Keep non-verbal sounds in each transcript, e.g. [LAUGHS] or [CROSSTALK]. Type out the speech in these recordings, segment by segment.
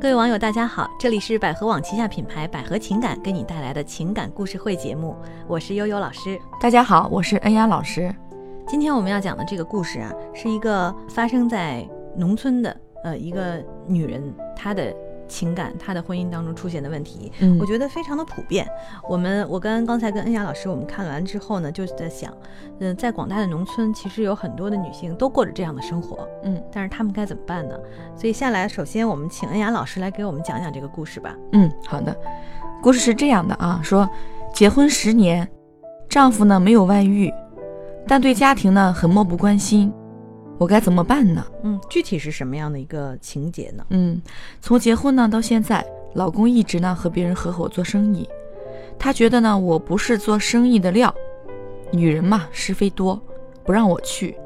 各位网友，大家好，这里是百合网旗下品牌百合情感给你带来的情感故事会节目，我是悠悠老师。大家好，我是恩雅老师。今天我们要讲的这个故事啊，是一个发生在农村的呃一个女人她的。情感，他的婚姻当中出现的问题，嗯我觉得非常的普遍。我们我跟刚才跟恩雅老师我们看完之后呢，就是在想，嗯、在广大的农村，其实有很多的女性都过着这样的生活，嗯但是她们该怎么办呢？所以下来，首先我们请恩雅老师来给我们讲讲这个故事吧。嗯，好的。故事是这样的啊，说结婚十年，丈夫呢没有外遇，但对家庭呢很漠不关心，我该怎么办呢？嗯，具体是什么样的一个情节呢？嗯，从结婚呢到现在，老公一直呢和别人合伙做生意，他觉得呢我不是做生意的料，女人嘛是非多，不让我去。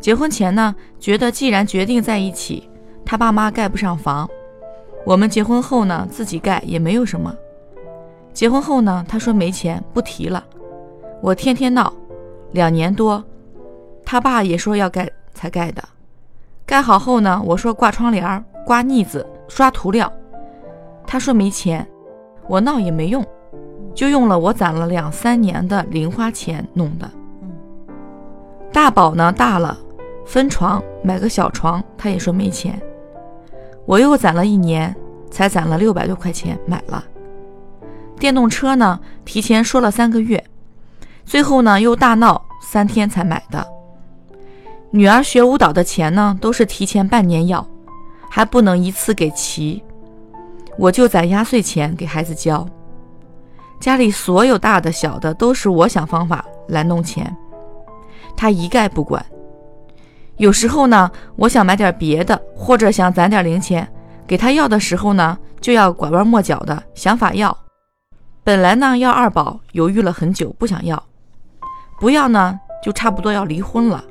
结婚前呢，觉得既然决定在一起，他爸妈盖不上房，我们结婚后呢自己盖也没有什么。结婚后呢，他说没钱不提了，我天天闹，两年多，他爸也说要盖才盖的。盖好后呢，我说挂窗帘儿、刮腻子、刷涂料，他说没钱，我闹也没用，就用了我攒了两三年的零花钱弄的。嗯大宝呢大了，分床买个小床，他也说没钱，我又攒了一年，才攒了六百多块钱买了。电动车呢，提前说了三个月，最后呢又大闹三天才买的。女儿学舞蹈的钱呢，都是提前半年要，还不能一次给齐，我就攒压岁钱给孩子交。家里所有大的小的都是我想方法来弄钱，他一概不管。有时候呢，我想买点别的，或者想攒点零钱，给他要的时候呢，就要拐弯抹角的想法要。本来呢要二宝，犹豫了很久，不想要，不要呢就差不多要离婚了。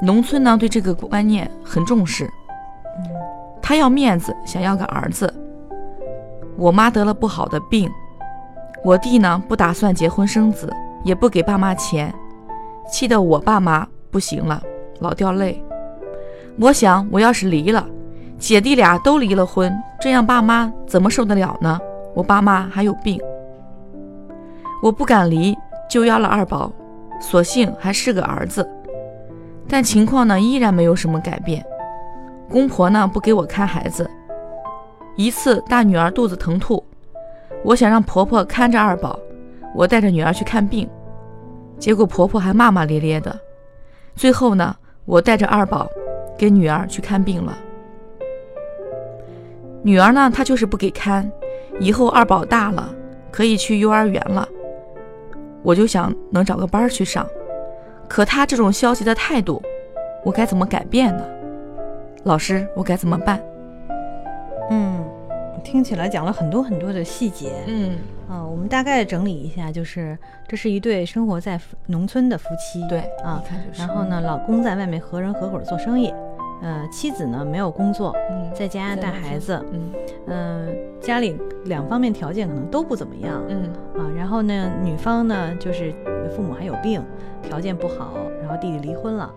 农村呢对这个观念很重视，他要面子，想要个儿子。我妈得了不好的病，我弟呢不打算结婚生子，也不给爸妈钱，气得我爸妈不行了，老掉泪。我想，我要是离了，姐弟俩都离了婚，这样爸妈怎么受得了呢？我爸妈还有病，我不敢离，就要了二宝，所幸还是个儿子。但情况呢依然没有什么改变，公婆呢不给我看孩子。一次大女儿肚子疼吐，我想让婆婆看着二宝，我带着女儿去看病，结果婆婆还骂骂咧咧的。最后呢，我带着二宝给女儿去看病了。女儿呢，她就是不给看，以后二宝大了可以去幼儿园了，我就想能找个班去上。可他这种消极的态度，我该怎么改变呢？老师，我该怎么办？嗯，听起来讲了很多很多的细节。嗯，啊，我们大概整理一下，就是这是一对生活在农村的夫妻，对啊。然后呢，老公在外面和人合伙做生意，呃，妻子呢没有工作，嗯，在家带孩子，嗯。嗯、家里两方面条件可能都不怎么样，嗯。啊，然后呢，女方呢就是父母还有病，条件不好，然后弟弟离婚了，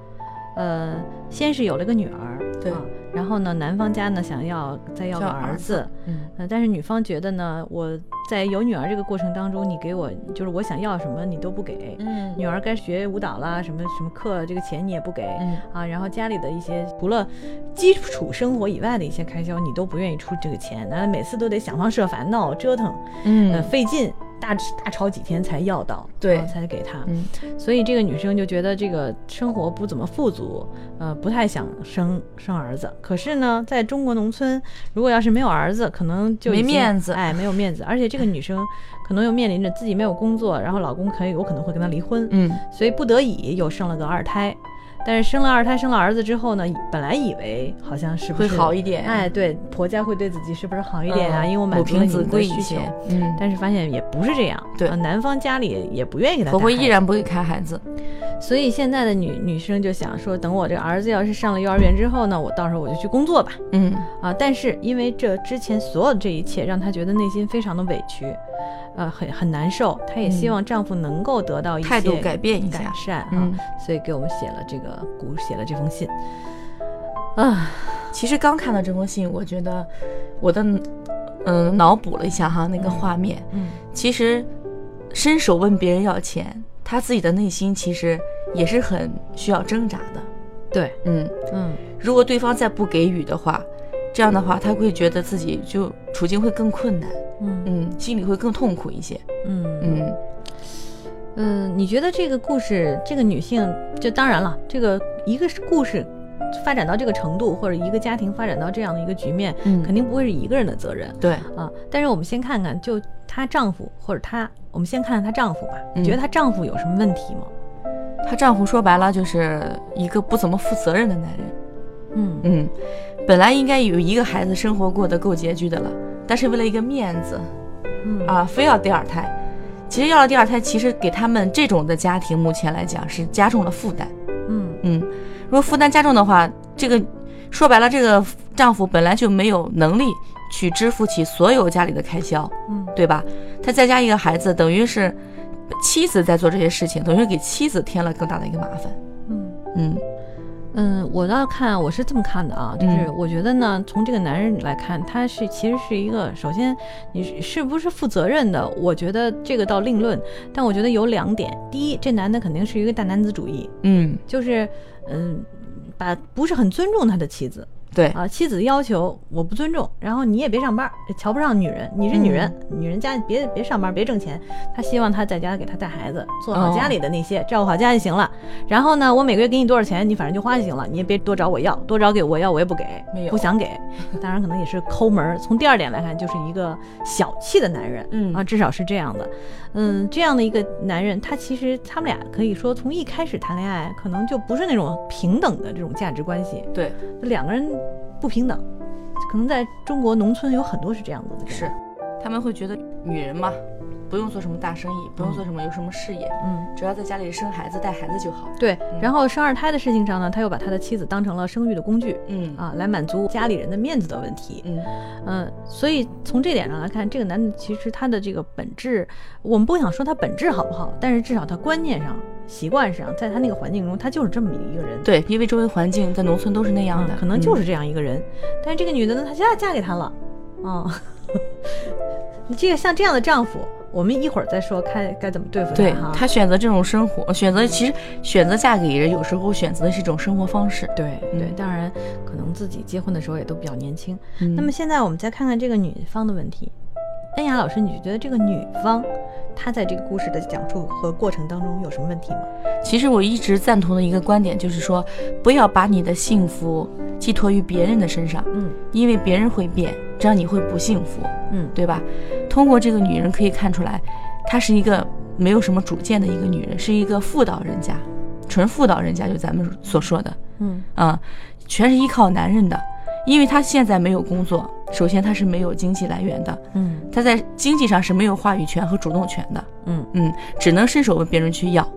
呃，先是有了个女儿，对啊，然后呢，男方家呢想要再要个儿儿子，嗯。呃，但是女方觉得呢，我在有女儿这个过程当中，你给我就是我想要什么你都不给，嗯。女儿该学舞蹈啦，什么什么课这个钱你也不给，嗯。啊，然后家里的一些除了基础生活以外的一些开销，你都不愿意出这个钱，那每次都得想方设法闹折腾，呃，嗯费劲，大大吵几天才要到，对啊才给他。嗯所以这个女生就觉得这个生活不怎么富足，呃，不太想生生儿子。可是呢，在中国农村，如果要是没有儿子，可能就没面子哎，没有面子。而且这个女生 [LAUGHS] 可能又面临着自己没有工作，然后老公可以有可能会跟她离婚，嗯所以不得已又生了个二胎。但是生了二胎，生了儿子之后呢，本来以为好像是不会好一点哎，对，婆家会对自己是不是好一点啊？嗯因为我满足了你的需求贵一些。嗯，但是发现也不是这样，对呃男方家里也不愿意给他婆婆依然不会开孩子。所以现在的女女生就想说，等我这个儿子要是上了幼儿园之后呢，我到时候我就去工作吧。嗯。啊，但是因为这之前所有的这一切，让她觉得内心非常的委屈，呃，很很难受。她也希望丈夫能够得到一些态度改变一下。改善啊，嗯。所以给我们写了这个鼓，写了这封信。啊，其实刚看到这封信，我觉得我的嗯脑补了一下哈那个画面，嗯。其实伸手问别人要钱，他自己的内心其实也是很需要挣扎的。对，嗯，嗯如果对方再不给予的话，这样的话他会觉得自己就处境会更困难，嗯嗯，心里会更痛苦一些。嗯嗯嗯，你觉得这个故事，这个女性，就当然了，这个一个是故事发展到这个程度，或者一个家庭发展到这样的一个局面，嗯肯定不会是一个人的责任对，啊。但是我们先看看，就她丈夫或者她，我们先看看她丈夫吧。嗯你觉得她丈夫有什么问题吗？她丈夫说白了就是一个不怎么负责任的男人。嗯嗯，本来应该有一个孩子生活过得够拮据的了，但是为了一个面子嗯啊，非要第二胎。其实要了第二胎，其实给他们这种的家庭目前来讲是加重了负担。如果负担加重的话，这个说白了，这个丈夫本来就没有能力去支付起所有家里的开销，嗯对吧？他再加一个孩子，等于是妻子在做这些事情，等于给妻子添了更大的一个麻烦。嗯嗯嗯，我倒看我是这么看的啊，就是嗯我觉得呢，从这个男人来看，他是其实是一个，首先你是是不是负责任的，我觉得这个倒另论，但我觉得有两点，第一，这男的肯定是一个大男子主义，嗯，就是嗯，把不是很尊重他的妻子对，啊，妻子要求我不尊重，然后你也别上班，瞧不上女人，你是女人，女人家别别上班，别挣钱，他希望他在家给他带孩子，做好哦家里的那些，照顾好家就行了。然后呢，我每个月给你多少钱，你反正就花就行了，你也别多找我要，多找给我要我也不给，不想给。[LAUGHS] 当然可能也是抠门。从第二点来看，就是一个小气的男人，嗯啊，至少是这样的。嗯，这样的一个男人，他其实他们俩可以说从一开始谈恋爱，可能就不是那种平等的这种价值关系，对，两个人不平等。可能在中国农村有很多是这样子的，是，他们会觉得女人嘛，不用做什么大生意，不用做什么有什么事业，嗯，只要在家里生孩子带孩子就好。对。然后生二胎的事情上呢，他又把他的妻子当成了生育的工具嗯啊，来满足家里人的面子的问题。嗯嗯，所以从这点上来看，这个男的其实他的这个本质，我们不想说他本质好不好，但是至少他观念上、习惯上，在他那个环境中，他就是这么一个人。对，因为周围环境在农村都是那样的，嗯可能就是嗯这样一个人。但是这个女的呢，她现在嫁给他了，啊、你 [LAUGHS] 这个像这样的丈夫，我们一会儿再说该该怎么对付他对他选择这种生活，选择其实选择嫁给人，有时候选择的是一种生活方式。对对，嗯当然可能自己结婚的时候也都比较年轻。嗯那么现在我们再看看这个女方的问题。恩雅老师，你觉得这个女方她在这个故事的讲述和过程当中有什么问题吗？其实我一直赞同的一个观点就是说，不要把你的幸福寄托于别人的身上，嗯因为别人会变，这样你会不幸福，嗯对吧？通过这个女人可以看出来，她是一个没有什么主见的一个女人，是一个妇道人家，纯妇道人家，就咱们所说的嗯啊、全是依靠男人的。因为她现在没有工作，首先她是没有经济来源的，嗯她在经济上是没有话语权和主动权的，嗯嗯，只能伸手问别人去要。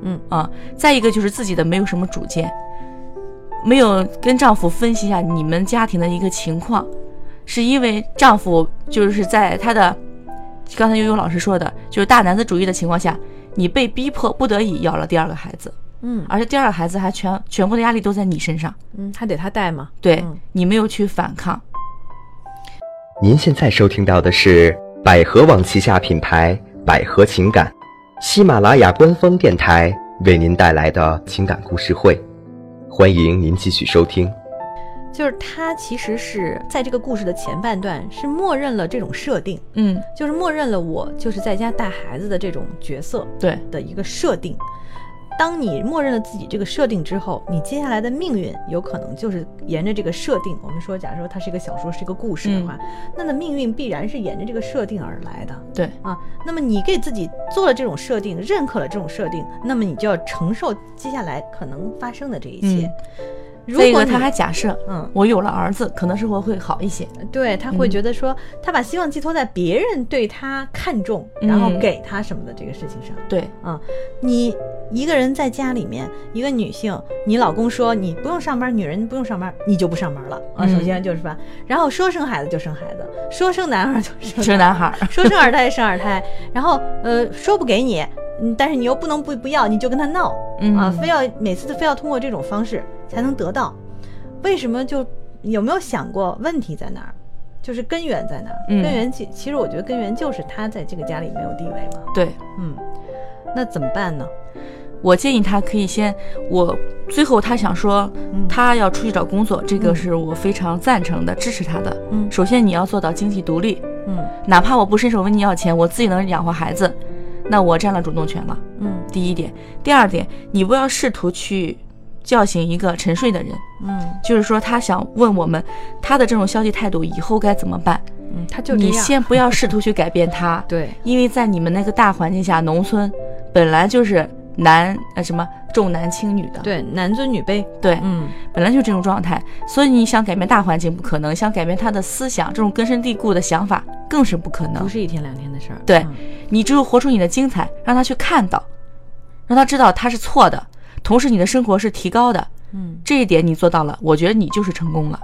嗯啊，再一个就是自己的没有什么主见，没有跟丈夫分析一下你们家庭的一个情况，是因为丈夫就是在他的刚才悠悠老师说的，就是大男子主义的情况下，你被逼迫不得已要了第二个孩子，嗯。而且第二个孩子还全全部的压力都在你身上，嗯，还得他带嘛。对、嗯。你没有去反抗，您现在收听到的是百合网旗下品牌百合情感，喜马拉雅官方电台为您带来的情感故事会，欢迎您继续收听。就是他其实是在这个故事的前半段是默认了这种设定，嗯，就是默认了我就是在家带孩子的这种角色对，的一个设定。当你默认了自己这个设定之后，你接下来的命运有可能就是沿着这个设定。我们说，假如说它是一个小说，是一个故事的话，那的命运必然是沿着这个设定而来的对，啊。那么你给自己做了这种设定，认可了这种设定，那么你就要承受接下来可能发生的这一切。如果他还假设，嗯，我有了儿子，可能生活会好一些。对他会嗯。觉得说，他把希望寄托在别人对他看重，然后嗯给他什么的这个事情上。对，啊，你一个人在家里面，一个女性，你老公说你不用上班，女人不用上班，你就不上班了。啊。嗯。首先就是吧，然后说生孩子就生孩子，说生男孩就生生 [LAUGHS] 男孩儿。[LAUGHS] 说生二胎生二胎，然后呃说不给你，嗯，但是你又不能不不要，你就跟他闹。嗯。啊，非要每次都非要通过这种方式才能得到，为什么就有没有想过问题在哪儿？就是根源在哪儿？嗯根源其其实我觉得根源就是他在这个家里没有地位嘛。对，嗯，那怎么办呢？我建议他可以先，我最后他想说嗯他要出去找工作，这个嗯是我非常赞成的，支持他的。嗯首先你要做到经济独立，嗯哪怕我不伸手问你要钱，我自己能养活孩子，那我占了主动权了。嗯第一点，第二点，你不要试图去叫醒一个沉睡的人，嗯。就是说他想问我们他的这种消极态度以后该怎么办，嗯，他就。你先不要试图去改变他，[LAUGHS] 对，因为在你们那个大环境下，农村本来就是男呃什么重男轻女的，对，男尊女卑。对，嗯。本来就这种状态，所以你想改变大环境不可能，想改变他的思想，这种根深蒂固的想法更是不可能。不。是一天两天的事儿。对嗯。你只有活出你的精彩，让他去看到，让他知道他是错的，同时你的生活是提高的，嗯，这一点你做到了，我觉得你就是成功了。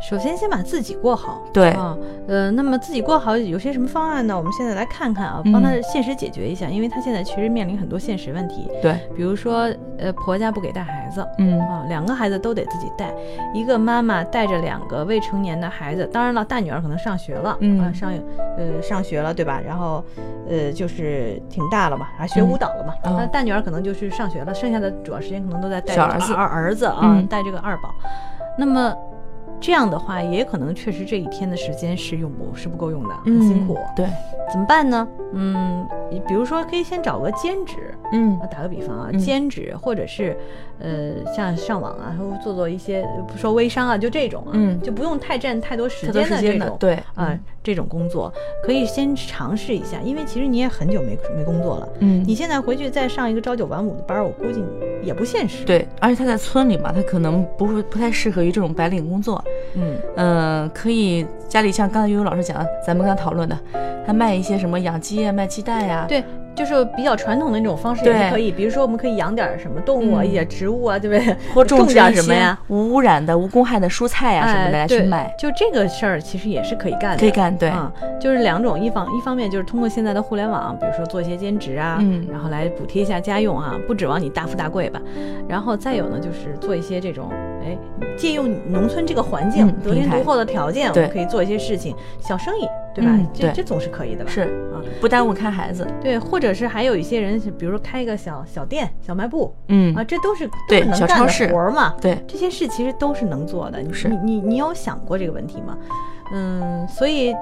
首先先把自己过好。对啊，呃，那么自己过好有些什么方案呢？我们现在来看看啊，嗯帮他现实解决一下，因为他现在其实面临很多现实问题，对，比如说，呃，婆家不给带孩子。嗯啊，两个孩子都得自己带，一个妈妈带着两个未成年的孩子，当然了，大女儿可能上学了，嗯啊，上呃上学了，对吧？然后呃就是挺大了嘛，还学嗯舞蹈了嘛，哦那、大女儿可能就是上学了，剩下的主要时间可能都在带小儿子儿子啊，嗯带这个二宝。那么这样的话，也可能确实这一天的时间是用不是不够用的，很辛苦。对，怎么办呢？嗯，你比如说可以先找个兼职，嗯啊，打个比方啊，嗯兼职或者是，呃，像上网啊，或做做一些不说微商啊，就这种啊，嗯就不用太占太多时间的这种，对啊、嗯这种工作可以先尝试一下，因为其实你也很久没没工作了，嗯你现在回去再上一个朝九晚五的班儿，我估计也不现实。，对，而且他在村里嘛，他可能不会不太适合于这种白领工作。嗯嗯、可以家里像刚才悠悠老师讲的，咱们刚讨论的，他卖一些什么养鸡啊，卖鸡蛋呀、对。就是比较传统的那种方式也对是可以，比如说我们可以养点儿什么动物啊，嗯一点植物啊，对不对？[LAUGHS] 或种点儿什么呀？无污染的、无公害的蔬菜呀、什么的来去卖，就这个事儿其实也是可以干的，可以干。对，啊、就是两种，一方一方面就是通过现在的互联网，比如说做一些兼职啊，嗯然后来补贴一下家用啊，不指望你大富大贵吧。然后再有呢，就是做一些这种，哎，借用农村这个环境、嗯得天独厚的条件，我可以做一些事情，小生意，对吧？嗯这这总是可以的吧？是啊，不耽误看孩子。对，或者是还有一些人，比如说开一个小小店、小卖部嗯啊，这都是都对是能干的活儿嘛。对，这些事其实都是能做的。你你你你有想过这个问题吗？嗯，所以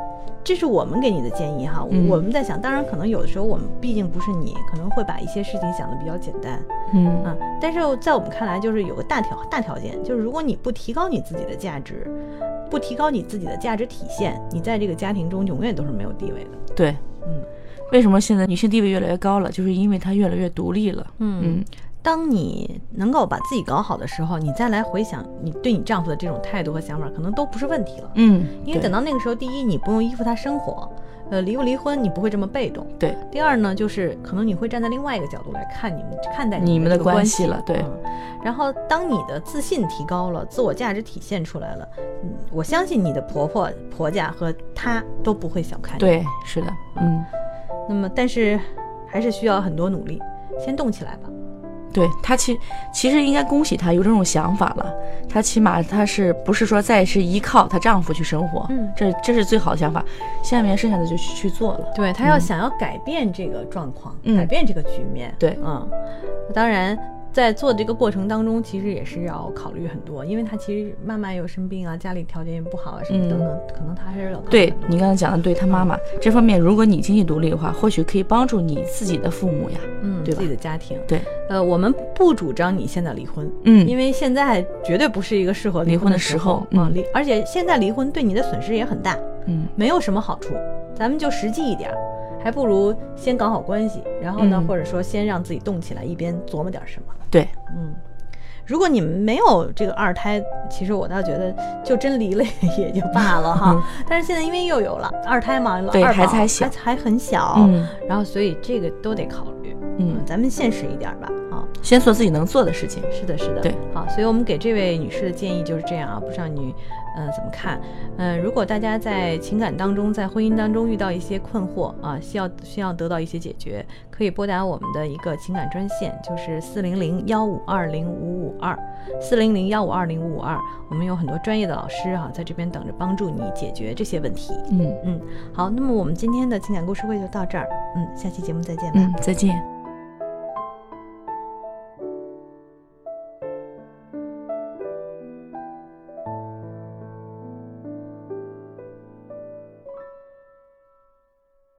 这是我们给你的建议哈。嗯我们在想，当然可能有的时候我们毕竟不是你，可能会把一些事情想的比较简单嗯啊。但是在我们看来，就是有个大条大条件，就是如果你不提高你自己的价值，不提高你自己的价值体现，你在这个家庭中永远都是没有地位的。对。嗯为什么现在女性地位越来越高了？就是因为她越来越独立了。嗯嗯当你能够把自己搞好的时候，你再来回想你对你丈夫的这种态度和想法，可能都不是问题了。嗯，因为等到那个时候，第一，你不用依附他生活，呃，离不离婚你不会这么被动。对第二呢，就是可能你会站在另外一个角度来看你们看待你们的关关系了对嗯然后当你的自信提高了，自我价值体现出来了，嗯，我相信你的婆婆、婆家和他都不会小看你。对，是的，嗯，那么但是还是需要很多努力，先动起来吧。对她其其实应该恭喜她有这种想法了。她起码她是不是说再是依靠她丈夫去生活？嗯这这是最好的想法。下面剩下的就去去做了。对她要想要改变这个状况，嗯改变这个局面，对嗯，当然在做这个过程当中，其实也是要考虑很多，因为他其实慢慢又生病啊，家里条件也不好啊，什么嗯等等，可能他还是要考虑对你刚才讲的，对他妈妈这方面，如果你经济独立的话，或许可以帮助你自己的父母呀。嗯对吧？自己的家庭，对，呃，我们不主张你现在离婚，嗯，因为现在绝对不是一个适合离婚的时时候啊，嗯。离而且现在离婚对你的损失也很大，嗯。没有什么好处，咱们就实际一点儿，还不如先搞好关系，然后呢，嗯或者说先让自己动起来，一边琢磨点什么。对，嗯，如果你们没有这个二胎，其实我倒觉得就真离了 [LAUGHS] 也就罢了哈。但是现在因为又有了二胎嘛，对孩子还小还很小，嗯然后所以这个都得考虑。嗯，咱们现实一点吧，啊。先做自己能做的事情。是的，是的，对，好，所以我们给这位女士的建议就是这样啊，不知道你，呃，怎么看？嗯、如果大家在情感当中，在婚姻当中遇到一些困惑啊，需要需要得到一些解决，可以拨打我们的一个情感专线，就是四零零幺五二零五五二，四零零幺五二零五五二，我们有很多专业的老师哈、在这边等着帮助你解决这些问题。嗯嗯，好，那么我们今天的情感故事会就到这儿，嗯，下期节目再见吧。嗯，再见。